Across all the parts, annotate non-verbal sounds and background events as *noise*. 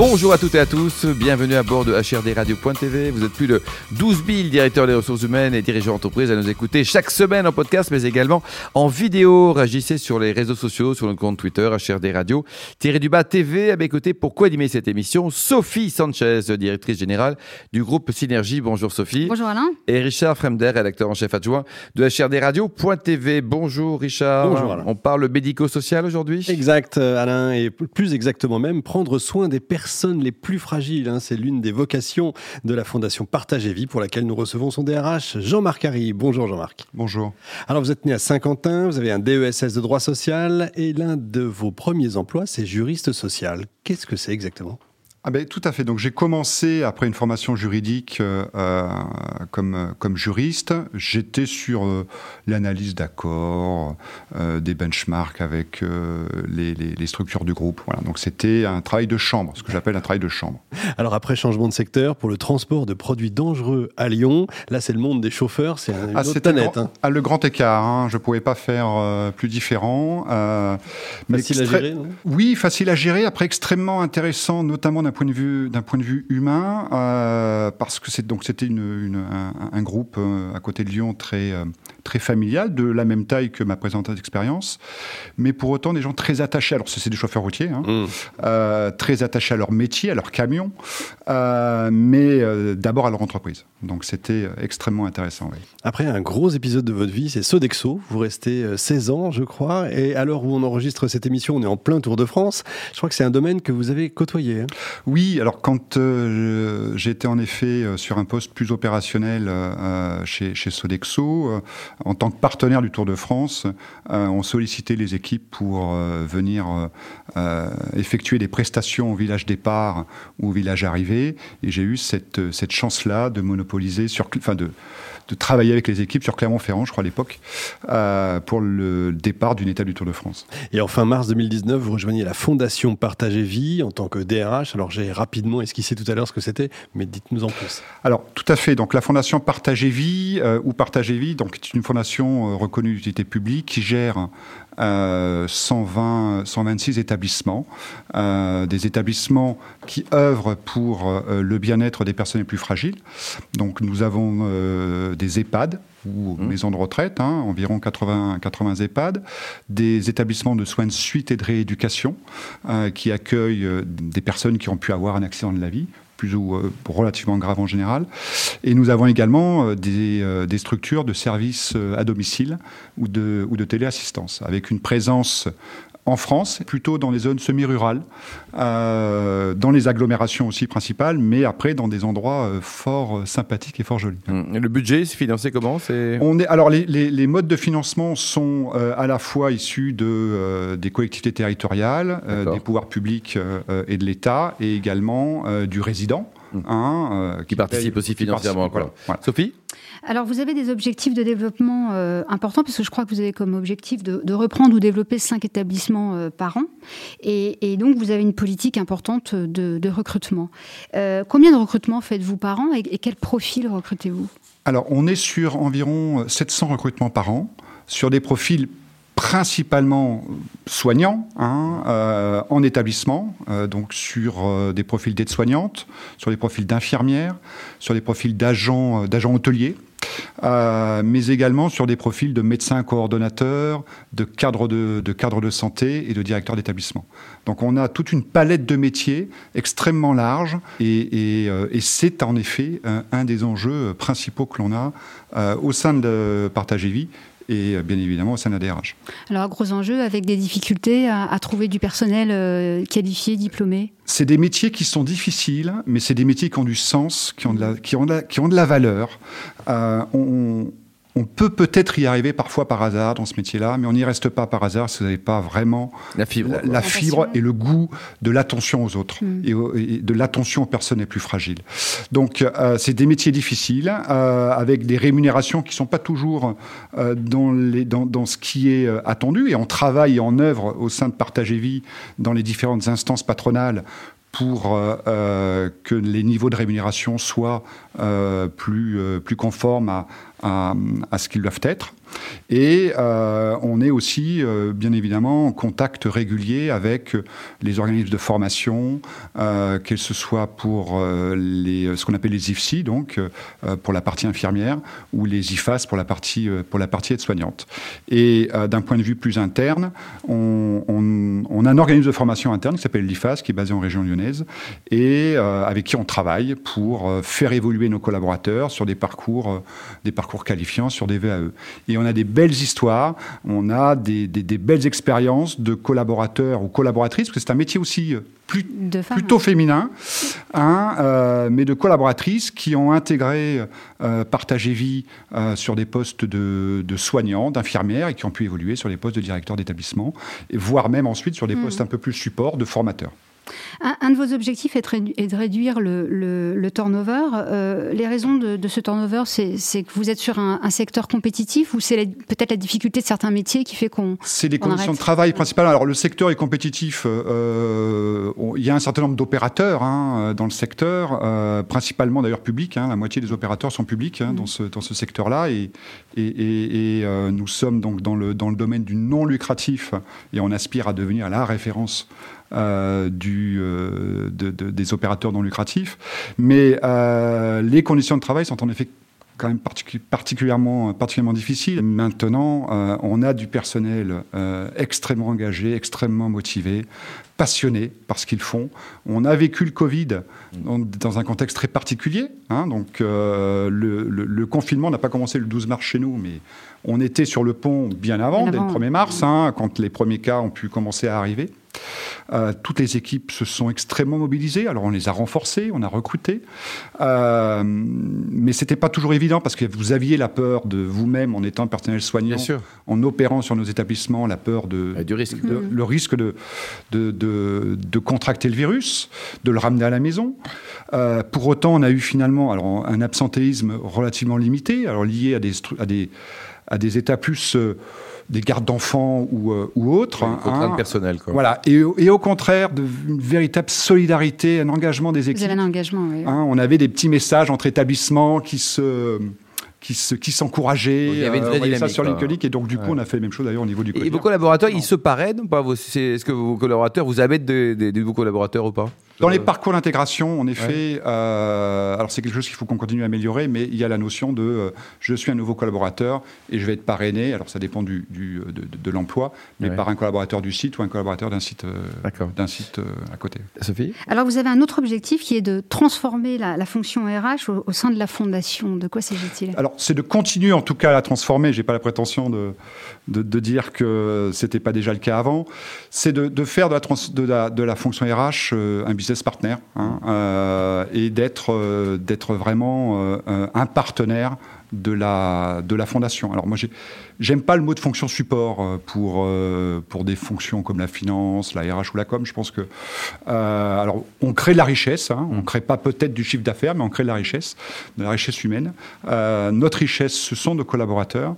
Bonjour à toutes et à tous, bienvenue à bord de HRDRadio.tv. Vous êtes plus de 12 000 directeurs des ressources humaines et dirigeants d'entreprise à nous écouter chaque semaine en podcast, mais également en vidéo. Réagissez sur les réseaux sociaux, sur notre compte Twitter, HRD Radio, Thierry Dubas TV. À mes côtés, pour co-animer cette émission, Sophie Sanchez, directrice générale du groupe Synergie. Bonjour Sophie. Bonjour Alain. Et Richard Fremder, rédacteur en chef adjoint de HRDRadio.tv. Bonjour Richard. Bonjour Alain. On parle médico-social aujourd'hui? Exact, euh, Alain, et plus exactement même, prendre soin des personnes les plus fragiles. Hein. C'est l'une des vocations de la Fondation Partage et Vie pour laquelle nous recevons son DRH, Jean-Marc Harry. Bonjour Jean-Marc. Bonjour. Alors vous êtes né à Saint-Quentin, vous avez un DESS de droit social et l'un de vos premiers emplois, c'est juriste social. Qu'est-ce que c'est exactement? Ah ben, tout à fait. Donc j'ai commencé après une formation juridique euh, euh comme, comme juriste. J'étais sur euh, l'analyse d'accords, euh, des benchmarks avec euh, les, les, les, structures du groupe. Voilà. Donc c'était un travail de chambre, ce que j'appelle un travail de chambre. Alors après changement de secteur pour le transport de produits dangereux à Lyon, là c'est le monde des chauffeurs, c'est un ah, autre planète. Grand, hein. ah, le grand écart. Hein. Je pouvais pas faire plus différent. facile à gérer, non? Oui, facile à gérer. Après extrêmement intéressant, notamment d'un point de vue d'un point de vue humain, euh, parce que c'est donc c'était une, une, un, un, groupe euh, à côté de Lyon très euh, très familial, de la même taille que ma présente expérience, mais pour autant des gens très attachés. Alors c'est des chauffeurs routiers, hein, mmh. très attachés à leur métier, à leur camion, mais d'abord à leur entreprise. Donc c'était extrêmement intéressant. Oui. Après un gros épisode de votre vie, c'est Sodexo. Vous restez 16 ans, je crois, et à l'heure où on enregistre cette émission, on est en plein Tour de France. Je crois que c'est un domaine que vous avez côtoyé. Hein. Oui, alors quand euh, j'étais en effet euh, sur un poste plus opérationnel euh, chez, chez, Sodexo, euh, en tant que partenaire du Tour de France, on sollicitait les équipes pour venir effectuer des prestations au village départ ou au village arrivée. Et j'ai eu cette, cette chance-là de monopoliser, sur, enfin de, de travailler avec les équipes sur Clermont-Ferrand, je crois à l'époque, euh, pour le départ d'une étape du Tour de France. Et en fin mars 2019, vous rejoignez la Fondation Partager Vie en tant que DRH. Alors j'ai rapidement esquissé tout à l'heure ce que c'était, mais dites-nous en plus. Alors tout à fait. Donc la Fondation Partager Vie euh, ou Partager Vie, donc est une fondation euh, reconnue d'utilité publique qui gère euh, 120, 126 établissements, euh, des établissements qui œuvrent pour euh, le bien-être des personnes les plus fragiles. Donc nous avons euh, des EHPAD ou mmh. maisons de retraite, hein, environ 80, 80 EHPAD, des établissements de soins de suite et de rééducation euh, qui accueillent des personnes qui ont pu avoir un accident de la vie, plus ou euh, relativement grave en général. Et nous avons également euh, des, euh, des, structures de services à domicile ou de, ou de téléassistance, avec une présence en France, plutôt dans les zones semi-rurales, euh, dans les agglomérations aussi principales, mais après dans des endroits euh, fort sympathiques et fort jolis. Mmh. Et le budget, c'est financé comment? On est alors les, les, les, modes de financement sont euh, à la fois issus de euh, des collectivités territoriales, euh, des pouvoirs publics et de l'État, et également du résident. Mmh. Hein, qui, qui, participe aussi financièrement. Participe, voilà. Voilà. Sophie? Alors, vous avez des objectifs de développement euh, importants, parce que je crois que vous avez comme objectif de, reprendre ou développer cinq établissements euh, par an. Et, donc, vous avez une politique importante de, de recrutement. Euh, combien de recrutements faites-vous par an et, et quel profil recrutez-vous? Alors, on est sur environ 700 recrutements par an, sur des profils principalement soignants hein, euh, en établissement, euh, donc sur euh, des profils d'aides-soignantes, sur des profils d'infirmières, sur des profils d'agents d'agents hôteliers. Mais également sur des profils de médecins coordonnateurs, de cadres de, de, cadres de santé et de directeurs d'établissement. Donc on a toute une palette de métiers extrêmement large et, c'est en effet un, des enjeux principaux que l'on a au sein de Partage Vie et bien évidemment au sein de la DRH. Alors, gros enjeu avec des difficultés à, à trouver du personnel euh, qualifié, diplômé C'est des métiers qui sont difficiles, mais c'est des métiers qui ont du sens, qui ont de la, qui ont de la, qui ont de la valeur. Euh, on, on peut peut-être y arriver parfois par hasard dans ce métier-là, mais on n'y reste pas par hasard si vous n'avez pas vraiment la fibre, la, la fibre et le goût de l'attention aux autres mmh. et, au, et, de l'attention aux personnes les plus fragiles. Donc, euh, c'est des métiers difficiles euh, avec des rémunérations qui sont pas toujours euh, dans, les, dans, dans, ce qui est attendu. Et on travaille et en œuvre au sein de Partage et Vie dans les différentes instances patronales pour que les niveaux de rémunération soient plus, plus conformes à, à, ce qu'ils doivent être. Et euh, on est aussi, euh, bien évidemment, en contact régulier avec les organismes de formation, euh, qu'elles ce soit pour euh, les, ce qu'on appelle les IFSI, donc pour la partie infirmière, ou les IFAS pour la partie, pour partie aide-soignante. Et d'un point de vue plus interne, on, on, on, a un organisme de formation interne qui s'appelle l'IFAS, qui est basé en région lyonnaise, et avec qui on travaille pour faire évoluer nos collaborateurs sur des parcours, des parcours qualifiants, sur des VAE. Et on a des belles histoires, on a des, des, des belles expériences de collaborateurs ou collaboratrices, parce que c'est un métier aussi euh, plus, plutôt féminin, hein, euh, mais de collaboratrices qui ont intégré euh, Partager Vie euh, sur des postes de, de soignants, d'infirmières, et qui ont pu évoluer sur des postes de directeurs d'établissement, voire même ensuite sur des mmh. postes un peu plus support de formateurs. Un, un, de vos objectifs est, de réduire le, le, le turnover. Euh, les raisons de, de ce turnover, c'est que vous êtes sur un, un secteur compétitif ou c'est peut-être la difficulté de certains métiers qui fait qu'on. C'est les conditions arrête. de travail principalement. Alors le secteur est compétitif. Euh, il y a un certain nombre d'opérateurs hein, dans le secteur, euh, principalement d'ailleurs publics. Hein, la moitié des opérateurs sont publics hein, mmh. dans ce, dans ce secteur-là et, et, et, et euh, nous sommes donc dans le, dans le domaine du non lucratif et on aspire à devenir la référence euh, du, euh, de, de, des opérateurs non lucratifs. Mais euh, les conditions de travail sont en effet quand même particulièrement, particulièrement difficiles. Maintenant, euh, on a du personnel euh, extrêmement engagé, extrêmement motivé, passionné par ce qu'ils font. On a vécu le Covid dans, dans un contexte très particulier. Hein, donc, euh, le, le, le, confinement n'a pas commencé le 12 mars chez nous, mais on était sur le pont bien avant, bien avant. dès le 1er mars, hein, quand les premiers cas ont pu commencer à arriver. Euh, toutes les équipes se sont extrêmement mobilisées. Alors on les a renforcées, on a recruté, euh, mais c'était pas toujours évident parce que vous aviez la peur de vous-même en étant personnel soignant, en opérant sur nos établissements, la peur de, du risque, de, mmh. le risque de, de, de, de, contracter le virus, de le ramener à la maison. Euh, pour autant, on a eu finalement alors un absentéisme relativement limité, alors lié à des à des à des états plus euh, des gardes d'enfants ou, euh, ou autres. Une contrainte hein, personnelle. Quoi. Voilà. Et, et, au contraire, de, une véritable solidarité, un engagement des équipes. Vous avez un engagement, oui. Hein, on avait des petits messages entre établissements qui se qui se, qui s'encourageaient. Il y avait une vraie dynamique, ça sur LinkedIn et donc du coup ouais. on a fait la même chose d'ailleurs au niveau du. Et vos collaborateurs, non. ils se parrainent ou pas? Est-ce que vos collaborateurs vous avez des, des, des nouveaux collaborateurs ou pas? Dans les parcours d'intégration, en effet, ouais. euh, alors c'est quelque chose qu'il faut qu'on continue à améliorer, mais il y a la notion de euh, je suis un nouveau collaborateur et je vais être parrainé. Alors ça dépend du, du de, de l'emploi, mais ouais. par un collaborateur du site ou un collaborateur d'un site, euh, d'un site euh, à côté. Sophie? Alors vous avez un autre objectif qui est de transformer la, la fonction RH au, au, sein de la fondation. De quoi s'agit-il? Alors c'est de continuer en tout cas à la transformer. J'ai pas la prétention de, de, de dire que c'était pas déjà le cas avant. C'est de, de, faire de la, trans, de, la, de la fonction RH euh, un business partenaire hein, euh, et d'être euh, d'être vraiment euh, un partenaire de la de la fondation. Alors moi j'ai J'aime pas le mot de fonction support euh, pour, euh, pour des fonctions comme la finance, la RH ou la com. Je pense que. Euh, alors, on crée de la richesse. Hein, on ne crée pas peut-être du chiffre d'affaires, mais on crée de la richesse, de la richesse humaine. Notre richesse, ce sont nos collaborateurs.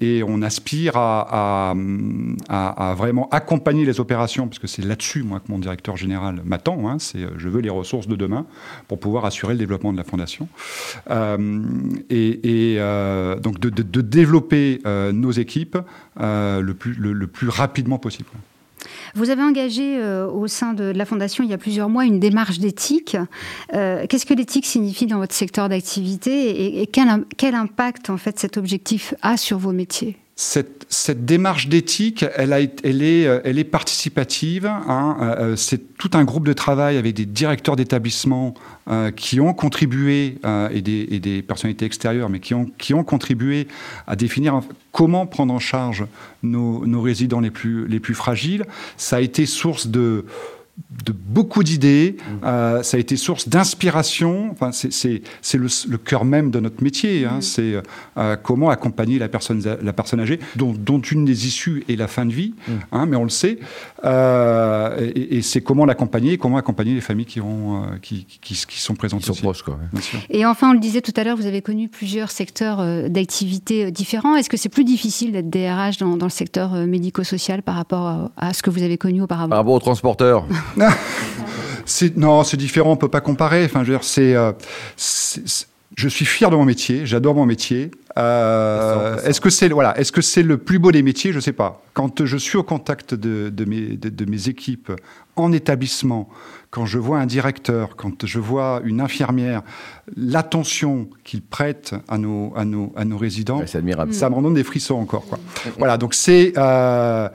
Et on aspire à, à, vraiment accompagner les opérations, parce que c'est là-dessus, moi, que mon directeur général m'attend. Hein, je veux les ressources de demain pour pouvoir assurer le développement de la fondation. Et, et donc, de, développer euh, nos équipes euh, le, plus, rapidement possible. Vous avez engagé euh, au sein de la Fondation il y a plusieurs mois une démarche d'éthique. Euh, Qu'est-ce que l'éthique signifie dans votre secteur d'activité et, et quel, quel, impact en fait cet objectif a sur vos métiers? Cette, cette, démarche d'éthique, elle, elle, est, elle est participative. Hein, euh, c'est tout un groupe de travail avec des directeurs d'établissement euh, qui ont contribué, euh, et, des, et, des, personnalités extérieures, mais qui ont, qui ont contribué à définir comment prendre en charge nos, nos résidents les plus, les plus fragiles. Ça a été source de de beaucoup d'idées. Mmh. Euh, ça a été source d'inspiration. Enfin, c'est le, le cœur même de notre métier. Hein. Mmh. C'est euh, comment accompagner la personne, la personne âgée, dont, dont, une des issues est la fin de vie, mmh. hein, mais on le sait. Euh, et, et c'est comment l'accompagner, comment accompagner les familles qui, ont, euh, qui, qui, qui, sont présentes qui sont proches. Quoi, ouais. Et enfin, on le disait tout à l'heure, vous avez connu plusieurs secteurs euh, d'activité différents. Est-ce que c'est plus difficile d'être DRH dans, dans, le secteur médico-social par rapport à, à, ce que vous avez connu auparavant? Par rapport aux transporteurs *laughs* *laughs* non, c'est différent, on peut pas comparer. Enfin, je veux dire, c'est, euh, c'est- je suis fier de mon métier, j'adore mon métier. Euh, est-ce que c'est voilà, est-ce que c'est le plus beau des métiers? Je sais pas. Quand je suis au contact de, de mes de, de mes équipes en établissement, quand je vois un directeur, quand je vois une infirmière, l'attention qu'ils prêtent à nos à nos à nos résidents, Ouais, c'est admirable. ça me donne des frissons encore. Quoi. Voilà, donc c'est euh,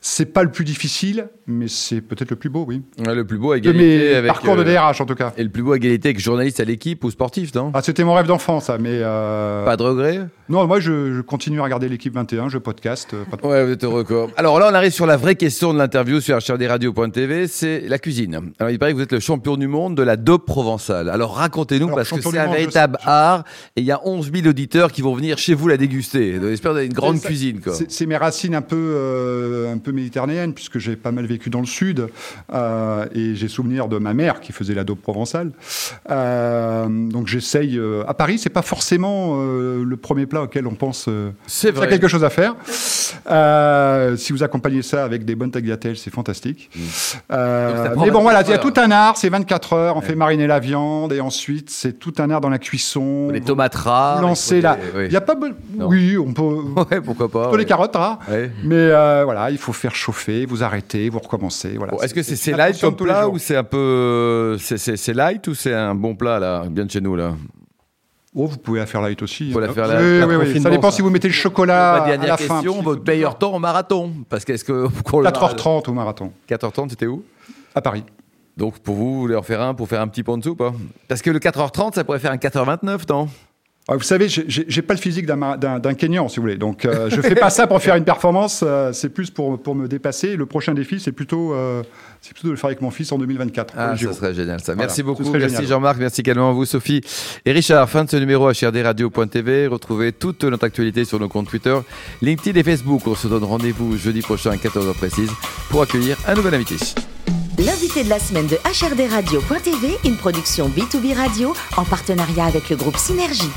c'est pas le plus difficile, mais c'est peut-être le plus beau, oui. Ouais, le plus beau à égalité avec. parcours de euh, DRH en tout cas. Et le plus beau à égalité avec journaliste à l'équipe ou sportif, non? Ah, c'était mon rêve d'enfant, ça, mais. euh, Pas de regret Non, moi, je, je continue à regarder l'équipe 21, je podcast. euh, pas de- Ouais, vous êtes heureux quoi. Alors là, on arrive sur la vraie question de l'interview sur HRDRadio.tv, c'est la cuisine. Alors il paraît que vous êtes le champion du monde de la dope provençale. Alors racontez-nous, parce que c'est un véritable sais- art, et il y a 11 000 auditeurs qui vont venir chez vous la déguster. J'espère une grande C'est- cuisine quoi. C'est c'est mes racines un peu, euh, un peu méditerranéennes, puisque j'ai pas mal vécu dans le sud, euh, et j'ai souvenir de ma mère qui faisait la dope provençale. Euh, donc j'essaye. euh, à Paris, c'est pas forcément le premier plat auquel on pense. C'est Il y a vrai. quelque chose à faire. Si vous accompagnez ça avec des bonnes tagliatelles, c'est fantastique. Prend mais bon, voilà, il y a 24 tout un art. C'est 24 heures. On fait mariner la viande et ensuite c'est tout un art dans la cuisson. Les tomates rares. Vous lancez il Il y a pas. Non. Oui, on peut. *laughs* Ouais, pourquoi pas. Ouais. les carottes rares. Mais voilà, il faut faire chauffer, vous arrêtez, vous recommencez. Voilà. Bon, Est-ce que c'est c'est une light comme plat ou c'est un peu c'est- c'est light ou c'est un bon plat là bien de chez nous là? Oh, vous pouvez la faire light aussi. La hein. faire Oui, light. oui, oui, Ça dépend ça. si vous mettez le chocolat à dernière la fin. question, Petit votre meilleur temps au marathon Parce qu'est-ce que *laughs* pour le 4h30 au marathon, 4h30 c'était où? À Paris. Donc pour vous, vous voulez en faire un pour faire un petit peu en dessous ou pas? Parce que le 4h30 ça pourrait faire un 4h29 non? Vous savez, j'ai- pas le physique d'un Kenyan, si vous voulez. Donc, euh, je fais pas ça pour faire une performance. euh, c'est plus pour, pour me dépasser. Le prochain défi, c'est plutôt, euh, c'est plutôt de le faire avec mon fils en 2024. pour Ah, ça JO. serait génial ça. Voilà, Merci ce beaucoup. Merci. Jean-Marc, merci également à vous Sophie et Richard. Fin de ce numéro HRDRadio.tv. Retrouvez toute notre actualité sur nos comptes Twitter, LinkedIn et Facebook. On se donne rendez-vous jeudi prochain à 14h précise pour accueillir un nouvel invité. De la semaine de HRD Radio.tv, une production B2B Radio en partenariat avec le groupe Synergie.